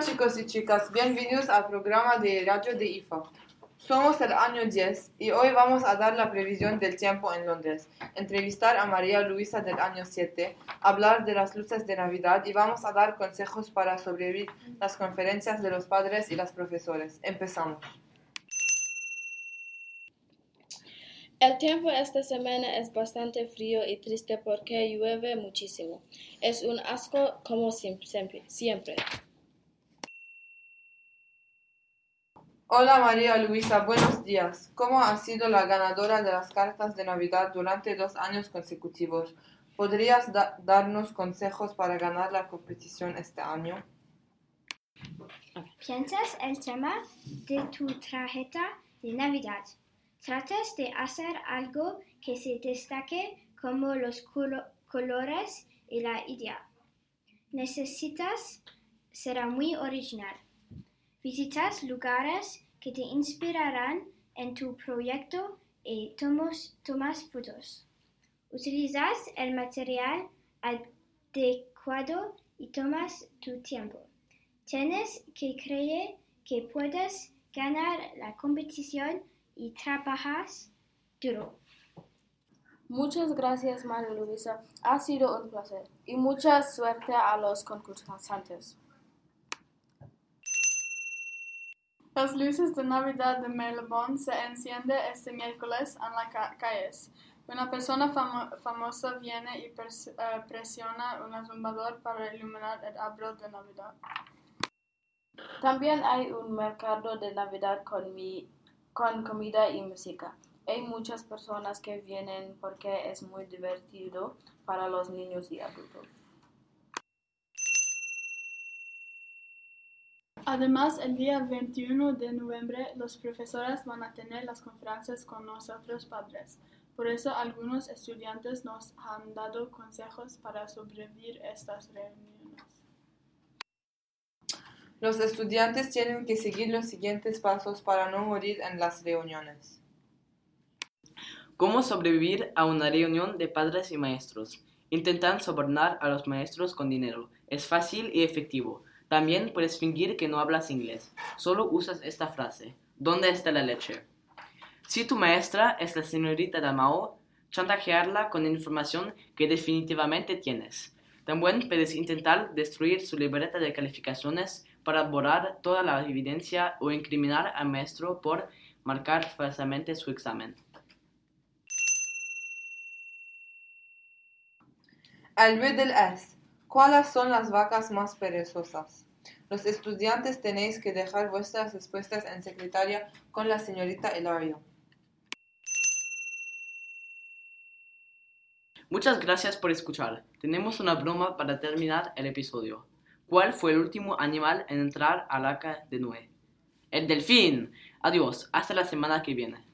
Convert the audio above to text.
chicos y chicas, bienvenidos al programa de radio de IFA. Somos el año 10 y hoy vamos a dar la previsión del tiempo en Londres, entrevistar a María Luisa del año 7, hablar de las luces de Navidad y vamos a dar consejos para sobrevivir las conferencias de los padres y los profesores. Empezamos. El tiempo esta semana es bastante frío y triste porque llueve muchísimo. Es un asco como siempre. siempre. Hola María Luisa, buenos días. ¿Cómo ha sido la ganadora de las cartas de Navidad durante dos años consecutivos? ¿Podrías darnos consejos para ganar la competición este año? ¿Piensas el tema de tu tarjeta de Navidad? Tratas de hacer algo que se destaque como los colores y la idea. Necesitas ser muy original. Visitas lugares que te inspirarán en tu proyecto y tomas, fotos. Utilizas el material adecuado y tomas tu tiempo. Tienes que creer que puedes ganar la competición y trabajas duro. Muchas gracias, María Luisa. Ha sido un placer. Y mucha suerte a los concursantes. Las luces de Navidad de Merlebon se encienden este miércoles en las calles. Una persona famosa viene y eh, presiona un zumbador para iluminar el árbol de Navidad. También hay un mercado de Navidad con comida y música. Hay muchas personas que vienen porque es muy divertido para los niños y adultos. Además, el día 21 de noviembre los profesores van a tener las conferencias con nosotros padres. Por eso algunos estudiantes nos han dado consejos para sobrevivir estas reuniones. Los estudiantes tienen que seguir los siguientes pasos para no morir en las reuniones. ¿Cómo sobrevivir a una reunión de padres y maestros? Intentan sobornar a los maestros con dinero. Es fácil y efectivo. También puedes fingir que no hablas inglés. Solo usas esta frase. ¿Dónde está la leche? Si tu maestra es la señorita Damao, chantajearla con información que definitivamente tienes. También puedes intentar destruir su libreta de calificaciones para borrar toda la evidencia o incriminar al maestro por marcar falsamente su examen. Al del S. ¿Cuáles son las vacas más perezosas? Los estudiantes tenéis que dejar vuestras respuestas en secretaria con la señorita Hilario. Muchas gracias por escuchar. Tenemos una broma para terminar el episodio. ¿Cuál fue el último animal en entrar al arca de Noé? El delfín. Adiós, hasta la semana que viene.